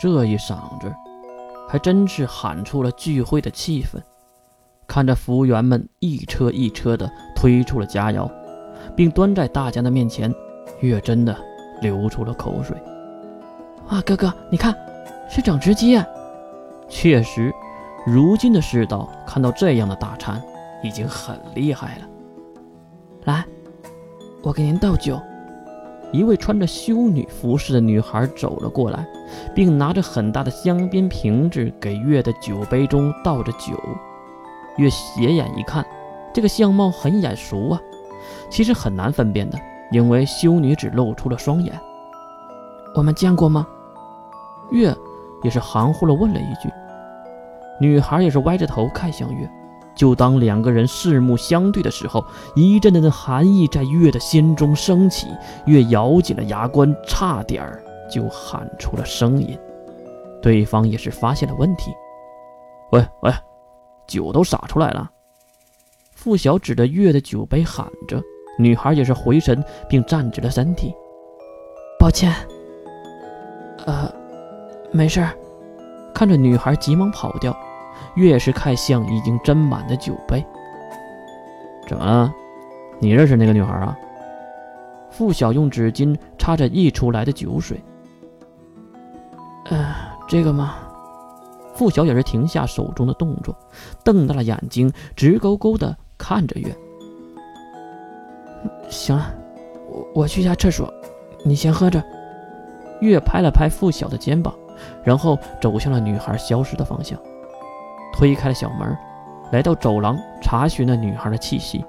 这一嗓子，还真是喊出了聚会的气氛。看着服务员们一车一车的推出了佳肴，并端在大家的面前，月真的流出了口水。哇，哥哥，你看，是整只鸡。确实，如今的世道，看到这样的大餐，已经很厉害了。来，我给您倒酒。一位穿着修女服饰的女孩走了过来，并拿着很大的香槟瓶子给月的酒杯中倒着酒。月斜眼一看，这个相貌很眼熟啊。其实很难分辨的，因为修女只露出了双眼。我们见过吗？月也是含糊了问了一句。女孩也是歪着头看向月。就当两个人四目相对的时候，一阵阵的寒意在月的心中升起，月咬紧了牙关，差点儿就喊出了声音。对方也是发现了问题，喂喂，酒都洒出来了！付晓指着月的酒杯喊着，女孩也是回神，并站直了身体。抱歉，呃，没事。看着女孩急忙跑掉。越是看向已经斟满的酒杯，怎么了？你认识那个女孩啊？付晓用纸巾擦着溢出来的酒水。呃，这个吗？付晓也是停下手中的动作，瞪大了眼睛，直勾勾地看着月。行了，我我去下厕所，你先喝着。月拍了拍付晓的肩膀，然后走向了女孩消失的方向。推开了小门，来到走廊，查询那女孩的气息。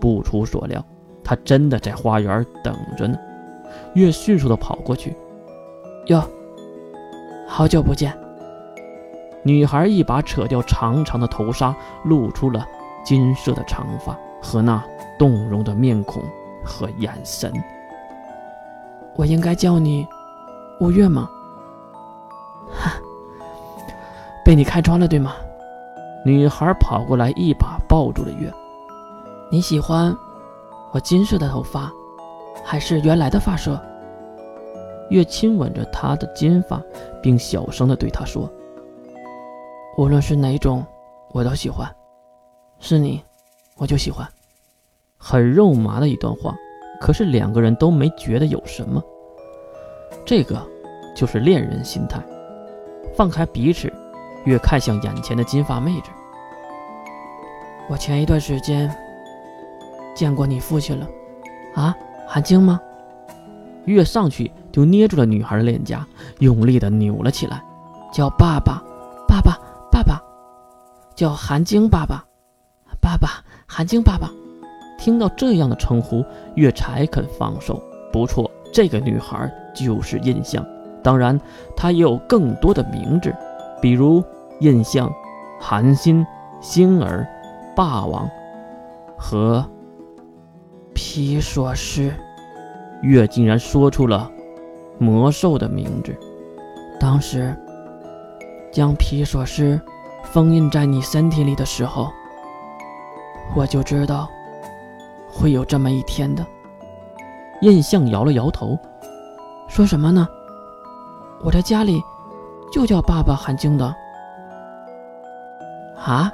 不出所料，她真的在花园等着呢。月迅速的跑过去，哟，好久不见。女孩一把扯掉长长的头纱，露出了金色的长发和那动容的面孔和眼神。我应该叫你吴月吗？哈，被你看穿了，对吗？女孩跑过来，一把抱住了月。你喜欢我金色的头发，还是原来的发色？月亲吻着她的金发，并小声地对她说：“无论是哪种，我都喜欢。是你，我就喜欢。”很肉麻的一段话，可是两个人都没觉得有什么。这个就是恋人心态，放开彼此。越看向眼前的金发妹子，我前一段时间见过你父亲了，啊，韩晶吗？越上去就捏住了女孩的脸颊，用力的扭了起来，叫爸爸，爸爸，爸爸，叫韩晶爸爸，爸爸，韩晶爸爸。听到这样的称呼，月才肯放手。不错，这个女孩就是印象，当然，她也有更多的名字。比如印象、寒心、星儿、霸王和皮索斯，月竟然说出了魔兽的名字。当时将皮索斯封印在你身体里的时候，我就知道会有这么一天的。印象摇了摇头，说什么呢？我在家里。就叫爸爸韩晶的啊？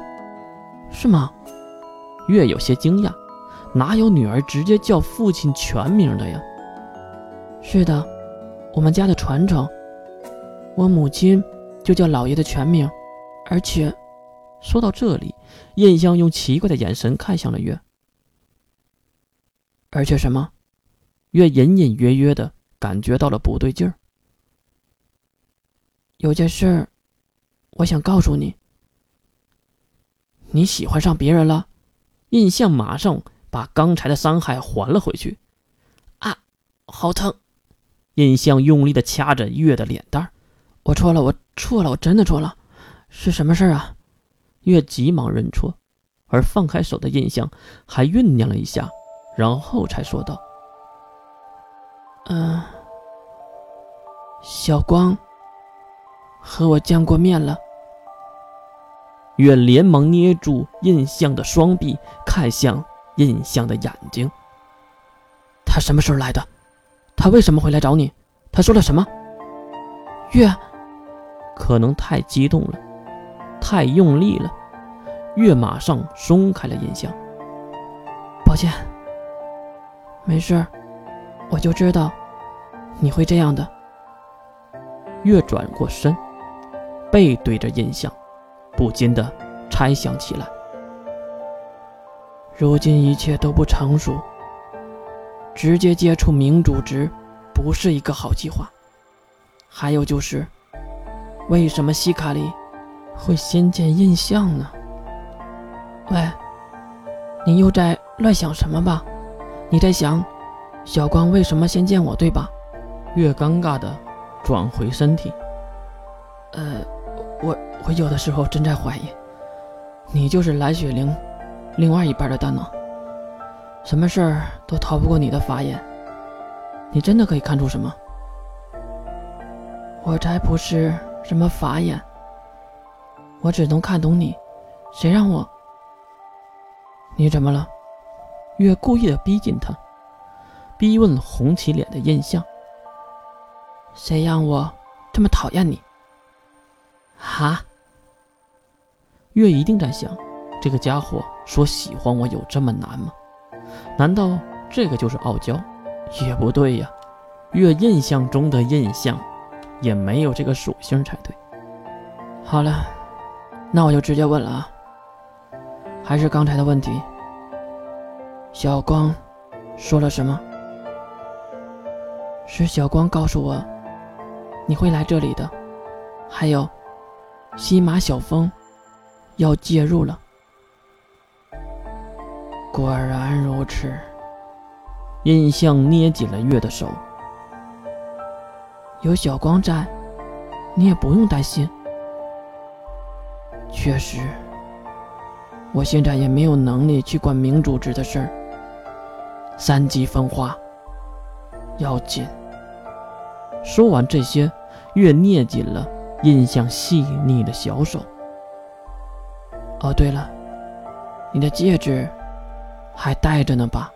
是吗？月有些惊讶，哪有女儿直接叫父亲全名的呀？是的，我们家的传承。我母亲就叫老爷的全名，而且，说到这里，印象用奇怪的眼神看向了月。而且什么？月隐隐约约的感觉到了不对劲儿。有件事，我想告诉你。你喜欢上别人了？印象马上把刚才的伤害还了回去。啊，好疼！印象用力的掐着月的脸蛋我错了，我错了，我真的错了。是什么事啊？月急忙认错，而放开手的印象还酝酿了一下，然后才说道：“嗯，小光。”和我见过面了。月连忙捏住印象的双臂，看向印象的眼睛。他什么时候来的？他为什么会来找你？他说了什么？月，可能太激动了，太用力了，月马上松开了印象。抱歉，没事，我就知道你会这样的。月转过身，背对着印象，不禁的猜想起来。如今一切都不成熟，直接接触明主职不是一个好计划。还有就是，为什么西卡里会先见印象呢？喂，你又在乱想什么吧？你在想小光为什么先见我，对吧？越尴尬的转回身体。呃，我我有的时候真在怀疑，你就是蓝雪玲另外一半的大脑，什么事儿都逃不过你的法眼。你真的可以看出什么？我才不是什么法眼，我只能看懂你。谁让我？你怎么了？月故意的逼近他，逼问红起脸的印象。谁让我这么讨厌你？哈？月一定在想，这个家伙说喜欢我有这么难吗？难道这个就是傲娇？也不对呀，月印象中的印象。也没有这个属性才对。好了，那我就直接问了啊。还是刚才的问题，小光说了什么？是小光告诉我你会来这里的，还有西马小峰要介入了。果然如此。印象捏紧了月的手。有小光在，你也不用担心。确实，我现在也没有能力去管明主职的事儿。三级分化要紧。说完这些，月捏紧了印象细腻的小手。哦，对了，你的戒指还戴着呢吧？